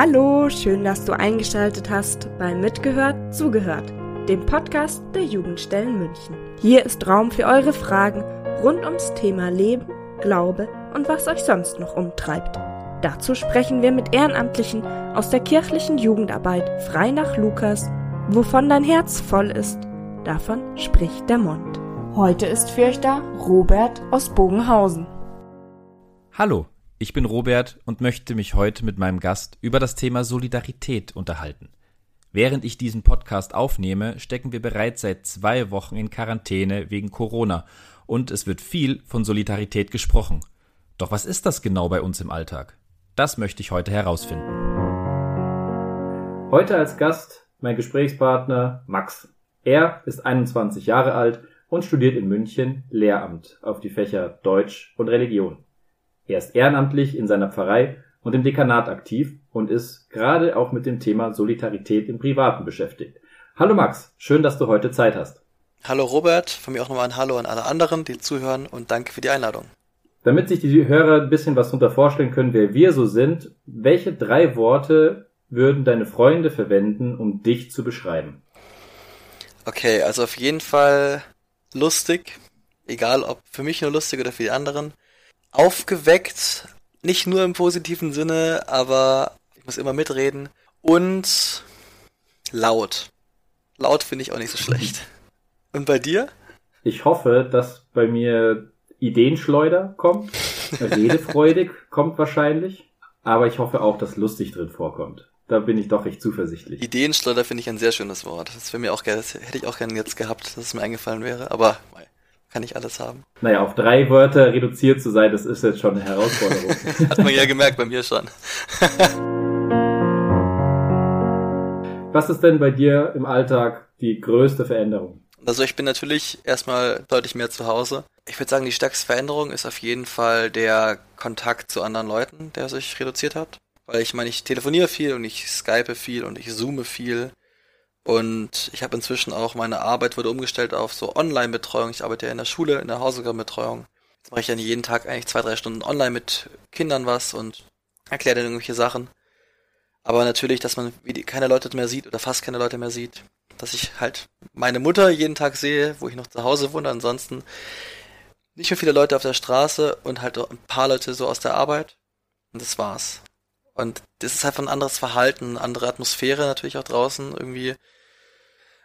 Hallo, schön, dass du eingeschaltet hast bei Mitgehört, Zugehört, dem Podcast der Jugendstellen München. Hier ist Raum für eure Fragen rund ums Thema Leben, Glaube und was euch sonst noch umtreibt. Dazu sprechen wir mit Ehrenamtlichen aus der kirchlichen Jugendarbeit frei nach Lukas. Wovon dein Herz voll ist, davon spricht der Mund. Heute ist für euch da Robert aus Bogenhausen. Hallo, ich bin Robert und möchte mich heute mit meinem Gast über das Thema Solidarität unterhalten. Während ich diesen Podcast aufnehme, stecken wir bereits seit zwei Wochen in Quarantäne wegen Corona und es wird viel von Solidarität gesprochen. Doch was ist das genau bei uns im Alltag? Das möchte ich heute herausfinden. Heute als Gast mein Gesprächspartner Max. Er ist 21 Jahre alt und studiert in München Lehramt auf die Fächer Deutsch und Religion. Er ist ehrenamtlich in seiner Pfarrei und im Dekanat aktiv und ist gerade auch mit dem Thema Solidarität im Privaten beschäftigt. Hallo Max, schön, dass du heute Zeit hast. Hallo Robert, von mir auch nochmal ein Hallo an alle anderen, die zuhören und danke für die Einladung. Damit sich die Hörer ein bisschen was darunter vorstellen können, wer wir so sind, welche drei Worte würden deine Freunde verwenden, um dich zu beschreiben? Okay, also auf jeden Fall lustig, egal ob für mich nur lustig oder für die anderen aufgeweckt, nicht nur im positiven Sinne, aber ich muss immer mitreden und laut. Laut finde ich auch nicht so schlecht. Und bei dir? Ich hoffe, dass bei mir Ideenschleuder kommt, redefreudig kommt wahrscheinlich, aber ich hoffe auch, dass lustig drin vorkommt. Da bin ich doch recht zuversichtlich. Ideenschleuder finde ich ein sehr schönes Wort. Das mir auch gerne, hätte ich auch gerne jetzt gehabt, dass es mir eingefallen wäre, aber kann ich alles haben. Naja, auf drei Wörter reduziert zu sein, das ist jetzt schon eine Herausforderung. Hat man ja gemerkt bei mir schon. Was ist denn bei dir im Alltag die größte Veränderung? Also ich bin natürlich erstmal deutlich mehr zu Hause. Ich würde sagen, die stärkste Veränderung ist auf jeden Fall der Kontakt zu anderen Leuten, der sich reduziert hat. Weil ich meine, ich telefoniere viel und ich skype viel und ich zoome viel. Und ich habe inzwischen auch meine Arbeit wurde umgestellt auf so Online-Betreuung. Ich arbeite ja in der Schule, in der Hausaufgabenbetreuung. Jetzt mache ich dann jeden Tag eigentlich zwei, drei Stunden online mit Kindern was und erkläre dann irgendwelche Sachen. Aber natürlich, dass man keine Leute mehr sieht oder fast keine Leute mehr sieht. Dass ich halt meine Mutter jeden Tag sehe, wo ich noch zu Hause wohne. Ansonsten nicht mehr viele Leute auf der Straße und halt ein paar Leute so aus der Arbeit. Und das war's. Und das ist einfach ein anderes Verhalten, eine andere Atmosphäre natürlich auch draußen irgendwie.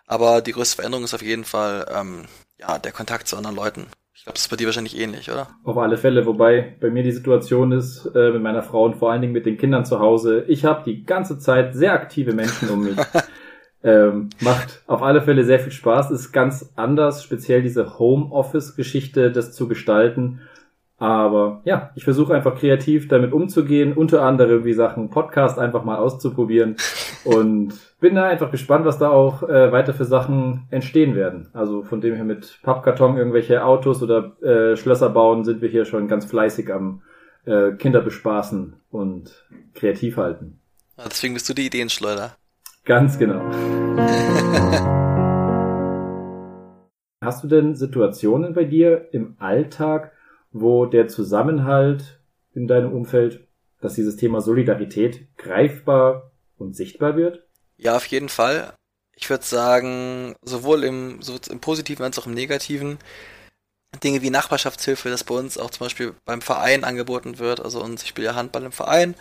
Aber die größte Veränderung ist auf jeden Fall ähm, ja der Kontakt zu anderen Leuten. Ich glaube, das ist bei dir wahrscheinlich ähnlich, oder? Auf alle Fälle, wobei bei mir die Situation ist, äh, mit meiner Frau und vor allen Dingen mit den Kindern zu Hause, ich habe die ganze Zeit sehr aktive Menschen um mich. ähm, macht auf alle Fälle sehr viel Spaß, ist ganz anders, speziell diese Homeoffice-Geschichte, das zu gestalten. Aber ja, ich versuche einfach kreativ damit umzugehen, unter anderem wie Sachen Podcast einfach mal auszuprobieren und bin da einfach gespannt, was da auch äh, weiter für Sachen entstehen werden. Also von dem her mit Pappkarton irgendwelche Autos oder äh, Schlösser bauen sind wir hier schon ganz fleißig am äh, Kinder bespaßen und kreativ halten. Deswegen bist du die Ideenschleuder. Ganz genau. Hast du denn Situationen bei dir im Alltag, wo der Zusammenhalt in deinem Umfeld, dass dieses Thema Solidarität greifbar und sichtbar wird? Ja, auf jeden Fall. Ich würde sagen, sowohl im, so im Positiven als auch im Negativen. Dinge wie Nachbarschaftshilfe, das bei uns auch zum Beispiel beim Verein angeboten wird. Also uns, ich spiele ja Handball im Verein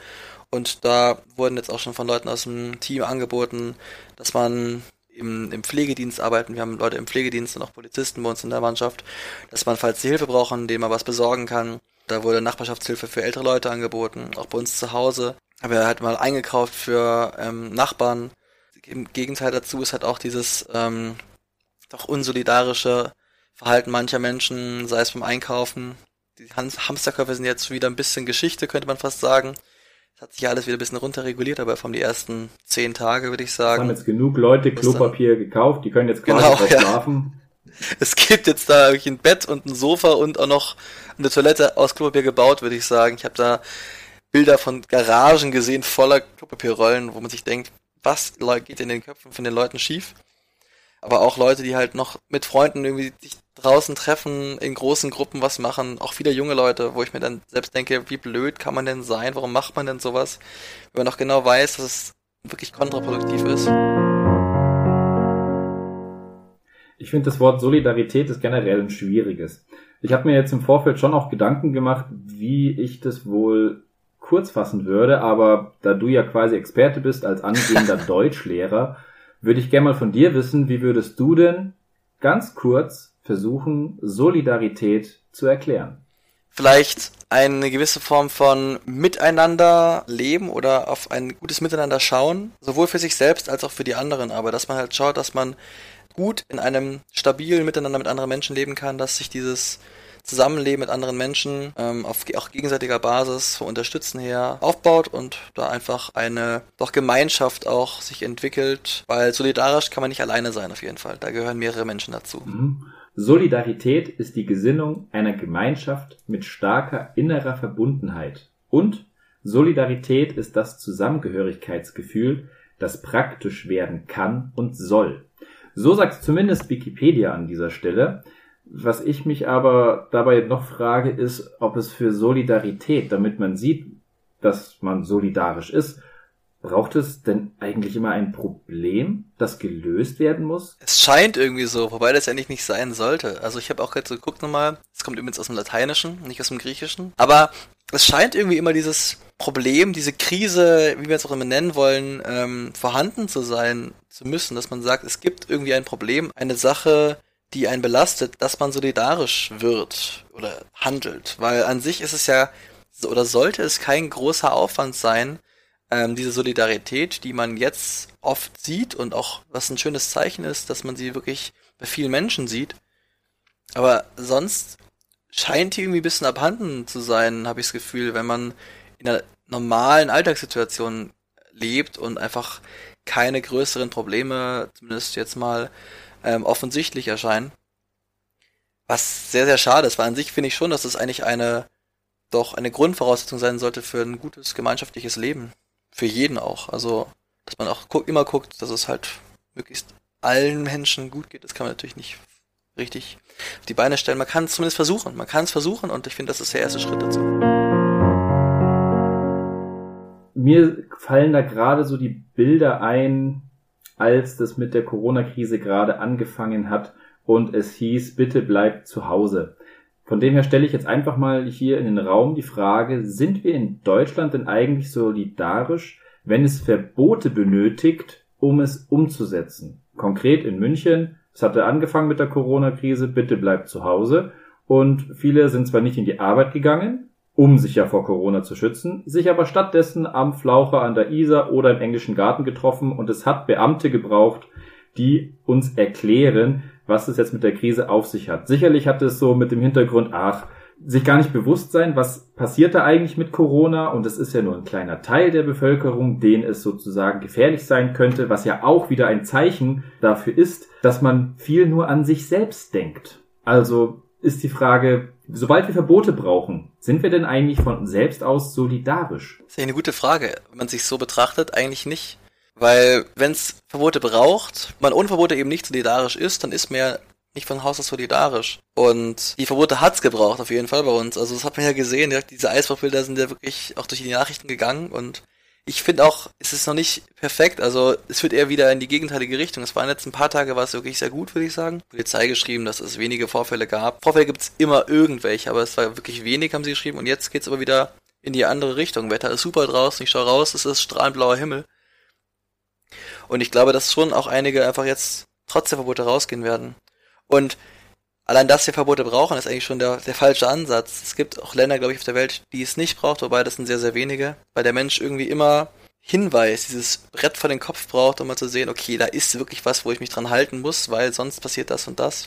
und da wurden jetzt auch schon von Leuten aus dem Team angeboten, dass man im, im Pflegedienst arbeiten. Wir haben Leute im Pflegedienst und auch Polizisten bei uns in der Mannschaft, dass man, falls sie Hilfe brauchen, denen man was besorgen kann. Da wurde Nachbarschaftshilfe für ältere Leute angeboten, auch bei uns zu Hause. Aber er hat mal eingekauft für ähm, Nachbarn. Im Gegenteil dazu ist halt auch dieses ähm, doch unsolidarische Verhalten mancher Menschen, sei es beim Einkaufen. Die Hamsterköpfe sind jetzt wieder ein bisschen Geschichte, könnte man fast sagen hat sich alles wieder ein bisschen runterreguliert, aber von die ersten zehn Tage, würde ich sagen. Es haben jetzt genug Leute Klopapier gekauft, die können jetzt quasi genau, ja. schlafen. Es gibt jetzt da wirklich ein Bett und ein Sofa und auch noch eine Toilette aus Klopapier gebaut, würde ich sagen. Ich habe da Bilder von Garagen gesehen voller Klopapierrollen, wo man sich denkt, was geht in den Köpfen von den Leuten schief? aber auch Leute, die halt noch mit Freunden irgendwie sich draußen treffen, in großen Gruppen was machen, auch viele junge Leute, wo ich mir dann selbst denke, wie blöd kann man denn sein, warum macht man denn sowas, wenn man doch genau weiß, dass es wirklich kontraproduktiv ist. Ich finde das Wort Solidarität ist generell ein schwieriges. Ich habe mir jetzt im Vorfeld schon auch Gedanken gemacht, wie ich das wohl kurz fassen würde, aber da du ja quasi Experte bist als angehender Deutschlehrer, würde ich gerne mal von dir wissen, wie würdest du denn ganz kurz versuchen, Solidarität zu erklären? Vielleicht eine gewisse Form von Miteinander leben oder auf ein gutes Miteinander schauen, sowohl für sich selbst als auch für die anderen, aber dass man halt schaut, dass man gut in einem stabilen Miteinander mit anderen Menschen leben kann, dass sich dieses Zusammenleben mit anderen Menschen ähm, auf auch gegenseitiger Basis vom Unterstützen her aufbaut und da einfach eine doch Gemeinschaft auch sich entwickelt, weil solidarisch kann man nicht alleine sein auf jeden Fall. Da gehören mehrere Menschen dazu. Mhm. Solidarität ist die Gesinnung einer Gemeinschaft mit starker innerer Verbundenheit und Solidarität ist das Zusammengehörigkeitsgefühl, das praktisch werden kann und soll. So sagt zumindest Wikipedia an dieser Stelle. Was ich mich aber dabei noch frage, ist, ob es für Solidarität, damit man sieht, dass man solidarisch ist, braucht es denn eigentlich immer ein Problem, das gelöst werden muss? Es scheint irgendwie so, wobei das eigentlich nicht sein sollte. Also ich habe auch gerade so geguckt nochmal, es kommt übrigens aus dem Lateinischen, nicht aus dem Griechischen. Aber es scheint irgendwie immer dieses Problem, diese Krise, wie wir es auch immer nennen wollen, ähm, vorhanden zu sein zu müssen, dass man sagt, es gibt irgendwie ein Problem, eine Sache, die einen belastet, dass man solidarisch wird oder handelt. Weil an sich ist es ja, oder sollte es kein großer Aufwand sein, ähm, diese Solidarität, die man jetzt oft sieht und auch was ein schönes Zeichen ist, dass man sie wirklich bei vielen Menschen sieht. Aber sonst scheint die irgendwie ein bisschen abhanden zu sein, habe ich das Gefühl, wenn man in einer normalen Alltagssituation lebt und einfach keine größeren Probleme, zumindest jetzt mal, ähm, offensichtlich erscheinen. Was sehr, sehr schade ist, weil an sich finde ich schon, dass es eigentlich eine, doch eine Grundvoraussetzung sein sollte für ein gutes gemeinschaftliches Leben. Für jeden auch. Also, dass man auch gu immer guckt, dass es halt möglichst allen Menschen gut geht. Das kann man natürlich nicht richtig auf die Beine stellen. Man kann es zumindest versuchen. Man kann es versuchen und ich finde, das ist der erste Schritt dazu mir fallen da gerade so die Bilder ein, als das mit der Corona-Krise gerade angefangen hat und es hieß, bitte bleibt zu Hause. Von dem her stelle ich jetzt einfach mal hier in den Raum die Frage, sind wir in Deutschland denn eigentlich solidarisch, wenn es Verbote benötigt, um es umzusetzen? Konkret in München, es hatte angefangen mit der Corona-Krise, bitte bleibt zu Hause. Und viele sind zwar nicht in die Arbeit gegangen, um sich ja vor Corona zu schützen, sich aber stattdessen am Flaucher an der Isar oder im englischen Garten getroffen und es hat Beamte gebraucht, die uns erklären, was es jetzt mit der Krise auf sich hat. Sicherlich hat es so mit dem Hintergrund, ach, sich gar nicht bewusst sein, was passiert da eigentlich mit Corona und es ist ja nur ein kleiner Teil der Bevölkerung, den es sozusagen gefährlich sein könnte, was ja auch wieder ein Zeichen dafür ist, dass man viel nur an sich selbst denkt. Also ist die Frage, sobald wir Verbote brauchen, sind wir denn eigentlich von selbst aus solidarisch? Das ist eine gute Frage. Wenn man sich so betrachtet, eigentlich nicht. Weil wenn es Verbote braucht, man ohne Verbote eben nicht solidarisch ist, dann ist man ja nicht von Haus aus solidarisch. Und die Verbote hat's gebraucht, auf jeden Fall bei uns. Also das hat man ja gesehen, direkt diese Eisbachbilder sind ja wirklich auch durch die Nachrichten gegangen und ich finde auch, es ist noch nicht perfekt. Also es wird eher wieder in die gegenteilige Richtung. Es waren jetzt ein paar Tage, war es wirklich sehr gut, würde ich sagen. Polizei geschrieben, dass es wenige Vorfälle gab. Vorfälle gibt es immer irgendwelche, aber es war wirklich wenig, haben sie geschrieben. Und jetzt geht's aber wieder in die andere Richtung. Wetter ist super draußen, ich schaue raus, es ist strahlend blauer Himmel. Und ich glaube, dass schon auch einige einfach jetzt trotz der Verbote rausgehen werden. Und allein dass wir Verbote brauchen, ist eigentlich schon der, der falsche Ansatz. Es gibt auch Länder, glaube ich, auf der Welt, die es nicht braucht, wobei das sind sehr, sehr wenige, weil der Mensch irgendwie immer Hinweis, dieses Brett vor den Kopf braucht, um mal zu sehen, okay, da ist wirklich was, wo ich mich dran halten muss, weil sonst passiert das und das.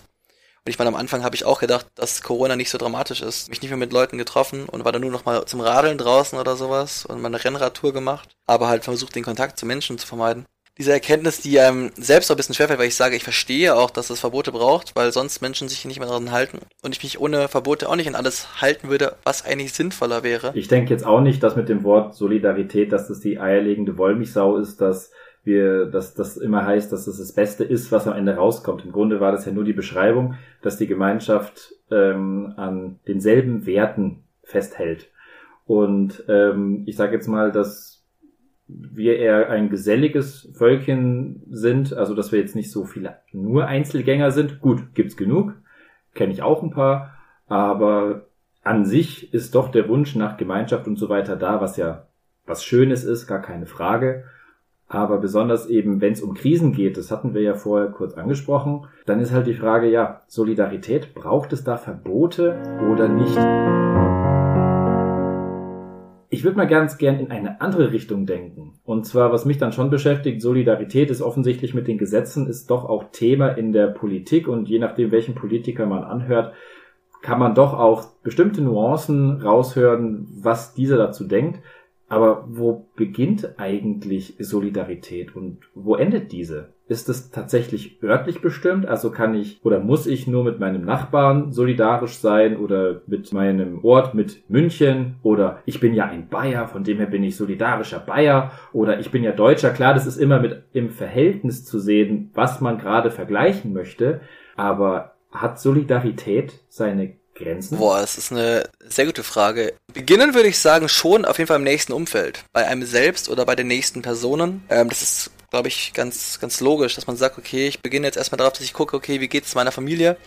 Und ich meine, am Anfang habe ich auch gedacht, dass Corona nicht so dramatisch ist. Mich nicht mehr mit Leuten getroffen und war dann nur noch mal zum Radeln draußen oder sowas und mal eine Rennradtour gemacht, aber halt versucht, den Kontakt zu Menschen zu vermeiden diese Erkenntnis, die einem selbst auch ein bisschen schwerfällt, weil ich sage, ich verstehe auch, dass es Verbote braucht, weil sonst Menschen sich nicht mehr daran halten und ich mich ohne Verbote auch nicht an alles halten würde, was eigentlich sinnvoller wäre. Ich denke jetzt auch nicht, dass mit dem Wort Solidarität, dass das die eierlegende Wollmilchsau ist, dass wir, dass das immer heißt, dass das, das Beste ist, was am Ende rauskommt. Im Grunde war das ja nur die Beschreibung, dass die Gemeinschaft ähm, an denselben Werten festhält. Und ähm, ich sage jetzt mal, dass wir eher ein geselliges Völkchen sind, also dass wir jetzt nicht so viele nur Einzelgänger sind. Gut, gibt's genug, kenne ich auch ein paar, aber an sich ist doch der Wunsch nach Gemeinschaft und so weiter da, was ja was Schönes ist, gar keine Frage. Aber besonders eben, wenn es um Krisen geht, das hatten wir ja vorher kurz angesprochen, dann ist halt die Frage, ja, Solidarität, braucht es da Verbote oder nicht? Ich würde mal ganz gern in eine andere Richtung denken. Und zwar, was mich dann schon beschäftigt, Solidarität ist offensichtlich mit den Gesetzen, ist doch auch Thema in der Politik und je nachdem, welchen Politiker man anhört, kann man doch auch bestimmte Nuancen raushören, was dieser dazu denkt. Aber wo beginnt eigentlich Solidarität und wo endet diese? Ist es tatsächlich örtlich bestimmt? Also kann ich oder muss ich nur mit meinem Nachbarn solidarisch sein oder mit meinem Ort, mit München oder ich bin ja ein Bayer, von dem her bin ich solidarischer Bayer oder ich bin ja Deutscher. Klar, das ist immer mit im Verhältnis zu sehen, was man gerade vergleichen möchte. Aber hat Solidarität seine Grenzen? Boah, das ist eine sehr gute Frage. Beginnen würde ich sagen schon auf jeden Fall im nächsten Umfeld. Bei einem selbst oder bei den nächsten Personen. Ähm, das ist, glaube ich, ganz, ganz logisch, dass man sagt, okay, ich beginne jetzt erstmal darauf, dass ich gucke, okay, wie geht es meiner Familie?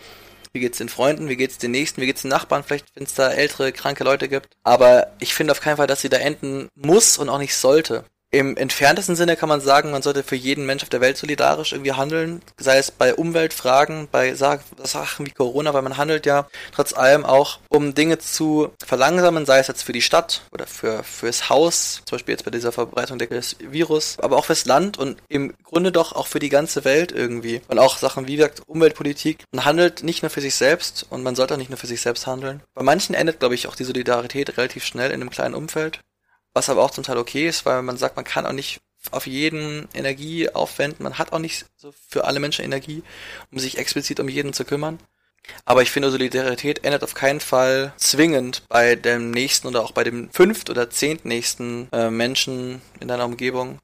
Wie geht's den Freunden? Wie geht's den Nächsten? Wie geht's den Nachbarn? Vielleicht, wenn es da ältere, kranke Leute gibt. Aber ich finde auf keinen Fall, dass sie da enden muss und auch nicht sollte. Im entferntesten Sinne kann man sagen, man sollte für jeden Mensch auf der Welt solidarisch irgendwie handeln, sei es bei Umweltfragen, bei Sachen wie Corona, weil man handelt ja trotz allem auch, um Dinge zu verlangsamen, sei es jetzt für die Stadt oder für fürs Haus, zum Beispiel jetzt bei dieser Verbreitung des Virus, aber auch fürs Land und im Grunde doch auch für die ganze Welt irgendwie. Und auch Sachen wie gesagt Umweltpolitik. Man handelt nicht nur für sich selbst und man sollte auch nicht nur für sich selbst handeln. Bei manchen endet, glaube ich, auch die Solidarität relativ schnell in einem kleinen Umfeld was aber auch zum Teil okay ist, weil man sagt, man kann auch nicht auf jeden Energie aufwenden, man hat auch nicht so für alle Menschen Energie, um sich explizit um jeden zu kümmern. Aber ich finde, Solidarität endet auf keinen Fall zwingend bei dem nächsten oder auch bei dem fünft- oder zehntnächsten äh, Menschen in deiner Umgebung.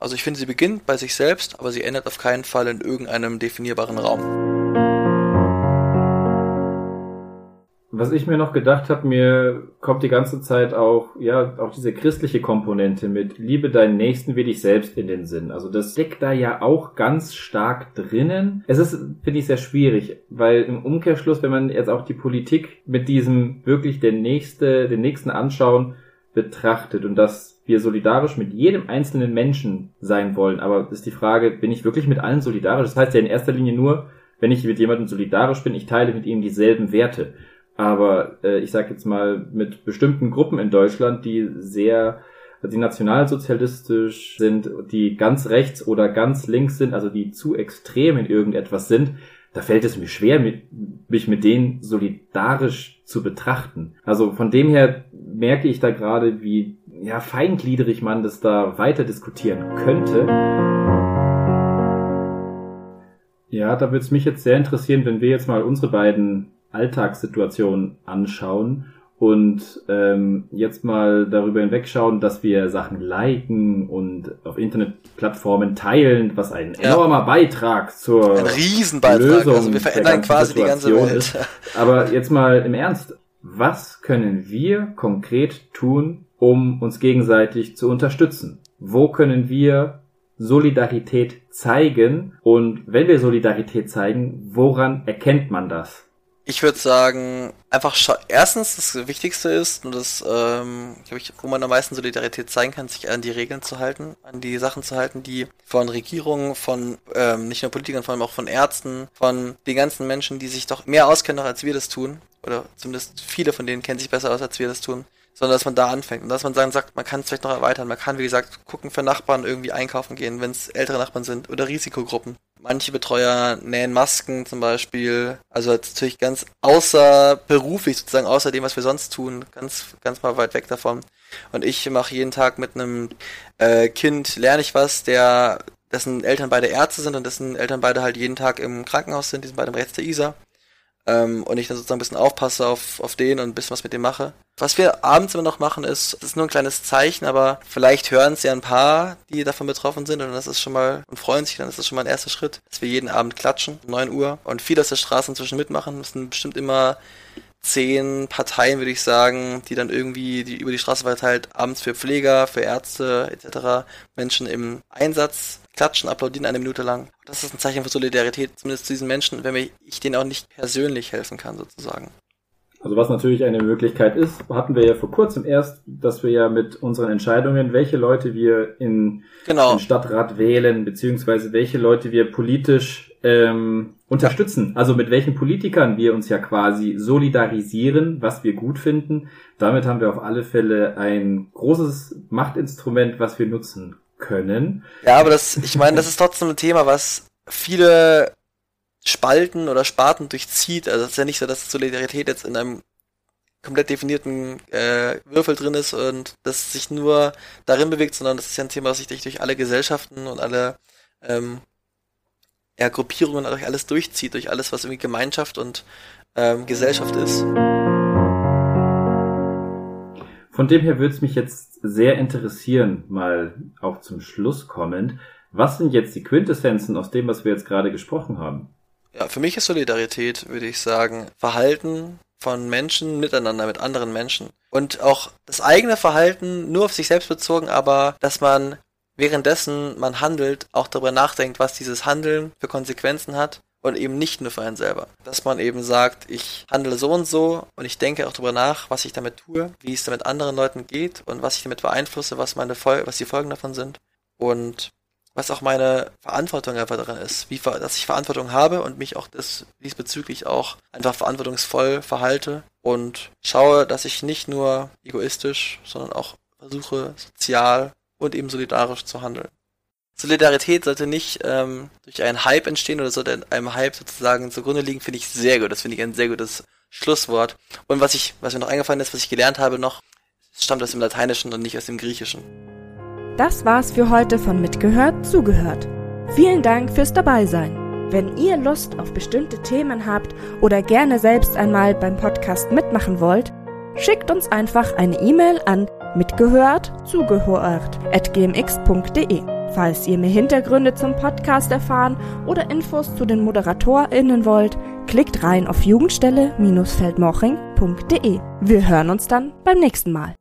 Also ich finde, sie beginnt bei sich selbst, aber sie endet auf keinen Fall in irgendeinem definierbaren Raum. Was ich mir noch gedacht habe, mir kommt die ganze Zeit auch, ja, auch diese christliche Komponente mit Liebe deinen Nächsten wie dich selbst in den Sinn. Also das steckt da ja auch ganz stark drinnen. Es ist, finde ich, sehr schwierig, weil im Umkehrschluss, wenn man jetzt auch die Politik mit diesem wirklich den nächste, den nächsten anschauen betrachtet und dass wir solidarisch mit jedem einzelnen Menschen sein wollen, aber ist die Frage, bin ich wirklich mit allen solidarisch? Das heißt ja in erster Linie nur, wenn ich mit jemandem solidarisch bin, ich teile mit ihm dieselben Werte. Aber äh, ich sage jetzt mal mit bestimmten Gruppen in Deutschland, die sehr die nationalsozialistisch sind, die ganz rechts oder ganz links sind, also die zu extrem in irgendetwas sind, da fällt es mir schwer, mich mit denen solidarisch zu betrachten. Also von dem her merke ich da gerade, wie ja, feingliedrig man das da weiter diskutieren könnte. Ja, da würde es mich jetzt sehr interessieren, wenn wir jetzt mal unsere beiden Alltagssituation anschauen und ähm, jetzt mal darüber hinwegschauen, dass wir Sachen liken und auf Internetplattformen teilen, was ein ja. enormer Beitrag zur ein Riesenbeitrag. Lösung also wir verändern quasi die ganze Welt. Ist. Aber jetzt mal im Ernst, was können wir konkret tun, um uns gegenseitig zu unterstützen? Wo können wir Solidarität zeigen? Und wenn wir Solidarität zeigen, woran erkennt man das? Ich würde sagen, einfach erstens, das Wichtigste ist, und das, ähm, glaube ich, wo man am meisten Solidarität zeigen kann, sich an die Regeln zu halten, an die Sachen zu halten, die von Regierungen, von ähm, nicht nur Politikern, vor allem auch von Ärzten, von den ganzen Menschen, die sich doch mehr auskennen noch als wir das tun, oder zumindest viele von denen kennen sich besser aus, als wir das tun, sondern dass man da anfängt und dass man dann sagt, man kann es vielleicht noch erweitern, man kann, wie gesagt, gucken für Nachbarn irgendwie einkaufen gehen, wenn es ältere Nachbarn sind oder Risikogruppen. Manche Betreuer nähen Masken zum Beispiel. Also natürlich ganz außerberuflich sozusagen, außer dem, was wir sonst tun, ganz, ganz mal weit weg davon. Und ich mache jeden Tag mit einem äh, Kind, lerne ich was, der dessen Eltern beide Ärzte sind und dessen Eltern beide halt jeden Tag im Krankenhaus sind, die sind beide im Rechts der ISA. Ähm, und ich dann sozusagen ein bisschen aufpasse auf, auf den und ein bisschen was mit dem mache. Was wir abends immer noch machen, ist, das ist nur ein kleines Zeichen, aber vielleicht hören es ja ein paar, die davon betroffen sind und das ist schon mal, und freuen sich, dann ist das schon mal ein erster Schritt, dass wir jeden Abend klatschen, um 9 Uhr und viele aus der Straße inzwischen mitmachen. Sind bestimmt immer zehn Parteien, würde ich sagen, die dann irgendwie die über die Straße verteilt abends für Pfleger, für Ärzte etc. Menschen im Einsatz klatschen, applaudieren eine Minute lang. Das ist ein Zeichen für Solidarität, zumindest zu diesen Menschen, wenn ich denen auch nicht persönlich helfen kann, sozusagen. Also was natürlich eine Möglichkeit ist, hatten wir ja vor kurzem erst, dass wir ja mit unseren Entscheidungen, welche Leute wir in genau. den Stadtrat wählen, beziehungsweise welche Leute wir politisch ähm, unterstützen. Also mit welchen Politikern wir uns ja quasi solidarisieren, was wir gut finden. Damit haben wir auf alle Fälle ein großes Machtinstrument, was wir nutzen können. Ja, aber das, ich meine, das ist trotzdem ein Thema, was viele Spalten oder Sparten durchzieht. Also es ist ja nicht so, dass Solidarität jetzt in einem komplett definierten äh, Würfel drin ist und das sich nur darin bewegt, sondern das ist ja ein Thema, das sich durch alle Gesellschaften und alle ähm, ja, Gruppierungen, durch alles durchzieht, durch alles, was irgendwie Gemeinschaft und ähm, Gesellschaft ist. Von dem her würde es mich jetzt sehr interessieren, mal auch zum Schluss kommend, was sind jetzt die Quintessenzen aus dem, was wir jetzt gerade gesprochen haben? Ja, für mich ist Solidarität, würde ich sagen, Verhalten von Menschen miteinander, mit anderen Menschen. Und auch das eigene Verhalten nur auf sich selbst bezogen, aber dass man währenddessen man handelt, auch darüber nachdenkt, was dieses Handeln für Konsequenzen hat und eben nicht nur für einen selber. Dass man eben sagt, ich handle so und so und ich denke auch darüber nach, was ich damit tue, wie es damit anderen Leuten geht und was ich damit beeinflusse, was meine Fol was die Folgen davon sind. Und was auch meine Verantwortung einfach darin ist, wie, dass ich Verantwortung habe und mich auch das, diesbezüglich auch einfach verantwortungsvoll verhalte und schaue, dass ich nicht nur egoistisch, sondern auch versuche, sozial und eben solidarisch zu handeln. Solidarität sollte nicht ähm, durch einen Hype entstehen oder sollte einem Hype sozusagen zugrunde liegen, finde ich sehr gut. Das finde ich ein sehr gutes Schlusswort. Und was ich, was mir noch eingefallen ist, was ich gelernt habe noch, stammt aus dem Lateinischen und nicht aus dem Griechischen. Das war's für heute von Mitgehört, zugehört. Vielen Dank fürs Dabeisein. Wenn ihr Lust auf bestimmte Themen habt oder gerne selbst einmal beim Podcast mitmachen wollt, schickt uns einfach eine E-Mail an mitgehört zugehört at gmx.de. Falls ihr mehr Hintergründe zum Podcast erfahren oder Infos zu den ModeratorInnen wollt, klickt rein auf jugendstelle-feldmoching.de. Wir hören uns dann beim nächsten Mal.